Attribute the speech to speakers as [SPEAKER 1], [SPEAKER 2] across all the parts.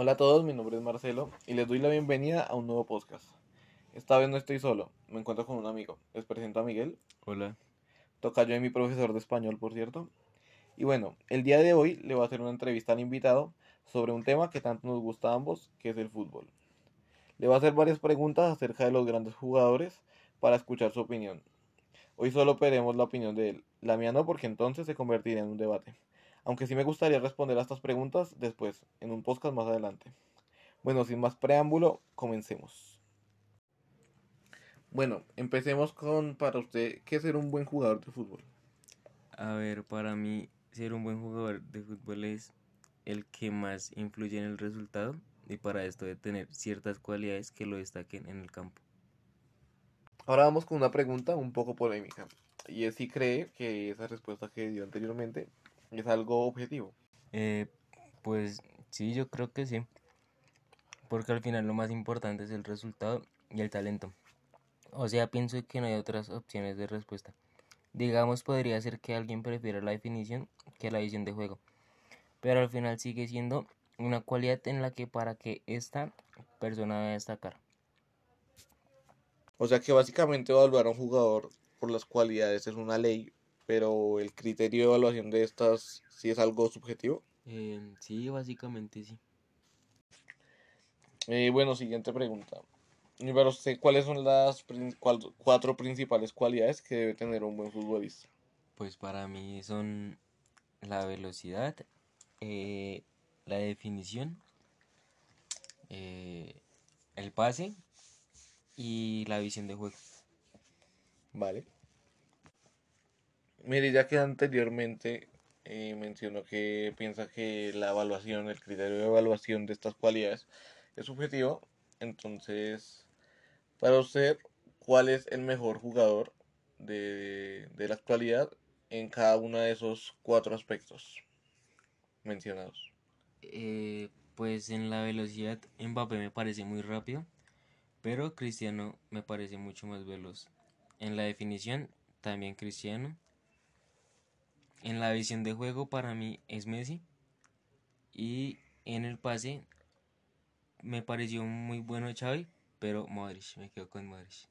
[SPEAKER 1] Hola a todos, mi nombre es Marcelo y les doy la bienvenida a un nuevo podcast. Esta vez no estoy solo, me encuentro con un amigo. Les presento a Miguel.
[SPEAKER 2] Hola.
[SPEAKER 1] Toca yo de mi profesor de español, por cierto. Y bueno, el día de hoy le voy a hacer una entrevista al invitado sobre un tema que tanto nos gusta a ambos, que es el fútbol. Le voy a hacer varias preguntas acerca de los grandes jugadores para escuchar su opinión. Hoy solo veremos la opinión de él, la mía no, porque entonces se convertiría en un debate. Aunque sí me gustaría responder a estas preguntas después, en un podcast más adelante. Bueno, sin más preámbulo, comencemos. Bueno, empecemos con para usted, ¿qué es ser un buen jugador de fútbol?
[SPEAKER 2] A ver, para mí ser un buen jugador de fútbol es el que más influye en el resultado y para esto de tener ciertas cualidades que lo destaquen en el campo.
[SPEAKER 1] Ahora vamos con una pregunta un poco polémica. Y es si cree que esa respuesta que dio anteriormente es algo objetivo.
[SPEAKER 2] Eh, pues sí, yo creo que sí. Porque al final lo más importante es el resultado y el talento. O sea, pienso que no hay otras opciones de respuesta. Digamos, podría ser que alguien prefiera la definición que la visión de juego. Pero al final sigue siendo una cualidad en la que para que esta persona debe destacar.
[SPEAKER 1] O sea que básicamente evaluar a un jugador por las cualidades es una ley, pero el criterio de evaluación de estas sí es algo subjetivo.
[SPEAKER 2] Eh, sí, básicamente sí.
[SPEAKER 1] Eh, bueno, siguiente pregunta. Para usted, ¿cuáles son las cuatro principales cualidades que debe tener un buen futbolista?
[SPEAKER 2] Pues para mí son la velocidad, eh, la definición, eh, el pase y la visión de juego.
[SPEAKER 1] Vale. Mire, ya que anteriormente eh, mencionó que piensa que la evaluación, el criterio de evaluación de estas cualidades es subjetivo, entonces, para usted, ¿cuál es el mejor jugador de, de la actualidad en cada uno de esos cuatro aspectos mencionados?
[SPEAKER 2] Eh, pues en la velocidad Mbappé me parece muy rápido, pero Cristiano me parece mucho más veloz. En la definición también Cristiano. En la visión de juego para mí es Messi. Y en el pase me pareció muy bueno Xavi, pero Modric, me quedo con Modric.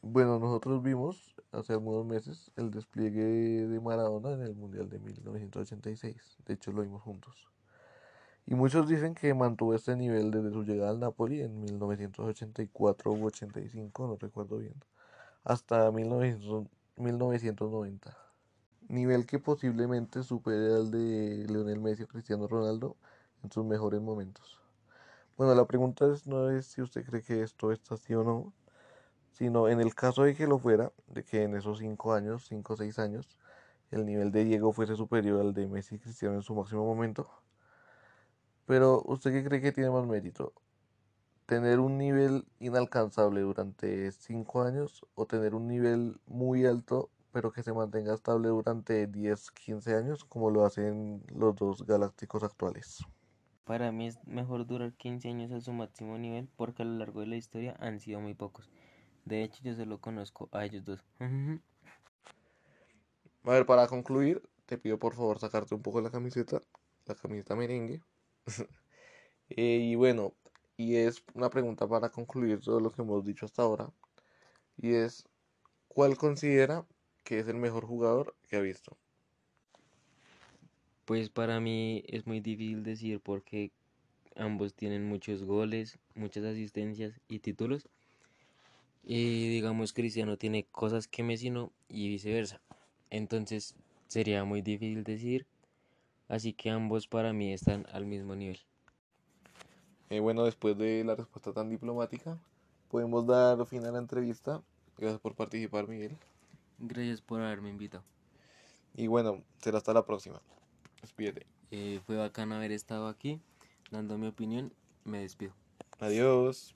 [SPEAKER 1] Bueno, nosotros vimos hace algunos meses el despliegue de Maradona en el Mundial de 1986. De hecho, lo vimos juntos. Y muchos dicen que mantuvo este nivel desde su llegada al Napoli en 1984 u 85, no recuerdo bien, hasta 1990. Nivel que posiblemente supere al de Lionel Messi o Cristiano Ronaldo en sus mejores momentos. Bueno, la pregunta es, no es si usted cree que esto está así o no, sino en el caso de que lo fuera, de que en esos 5 años, 5 o 6 años, el nivel de Diego fuese superior al de Messi y Cristiano en su máximo momento. Pero, ¿usted qué cree que tiene más mérito? ¿Tener un nivel inalcanzable durante 5 años o tener un nivel muy alto pero que se mantenga estable durante 10, 15 años como lo hacen los dos galácticos actuales?
[SPEAKER 2] Para mí es mejor durar 15 años a su máximo nivel porque a lo largo de la historia han sido muy pocos. De hecho, yo solo conozco a ellos dos.
[SPEAKER 1] a ver, para concluir, te pido por favor sacarte un poco la camiseta, la camiseta merengue. Eh, y bueno, y es una pregunta para concluir todo lo que hemos dicho hasta ahora. Y es, ¿cuál considera que es el mejor jugador que ha visto?
[SPEAKER 2] Pues para mí es muy difícil decir porque ambos tienen muchos goles, muchas asistencias y títulos. Y digamos Cristiano tiene cosas que Messi no y viceversa. Entonces sería muy difícil decir. Así que ambos para mí están al mismo nivel.
[SPEAKER 1] Eh, bueno, después de la respuesta tan diplomática, podemos dar fin a la entrevista. Gracias por participar, Miguel.
[SPEAKER 2] Gracias por haberme invitado.
[SPEAKER 1] Y bueno, será hasta la próxima. Despídete.
[SPEAKER 2] Eh, fue bacán haber estado aquí, dando mi opinión. Me despido.
[SPEAKER 1] Adiós.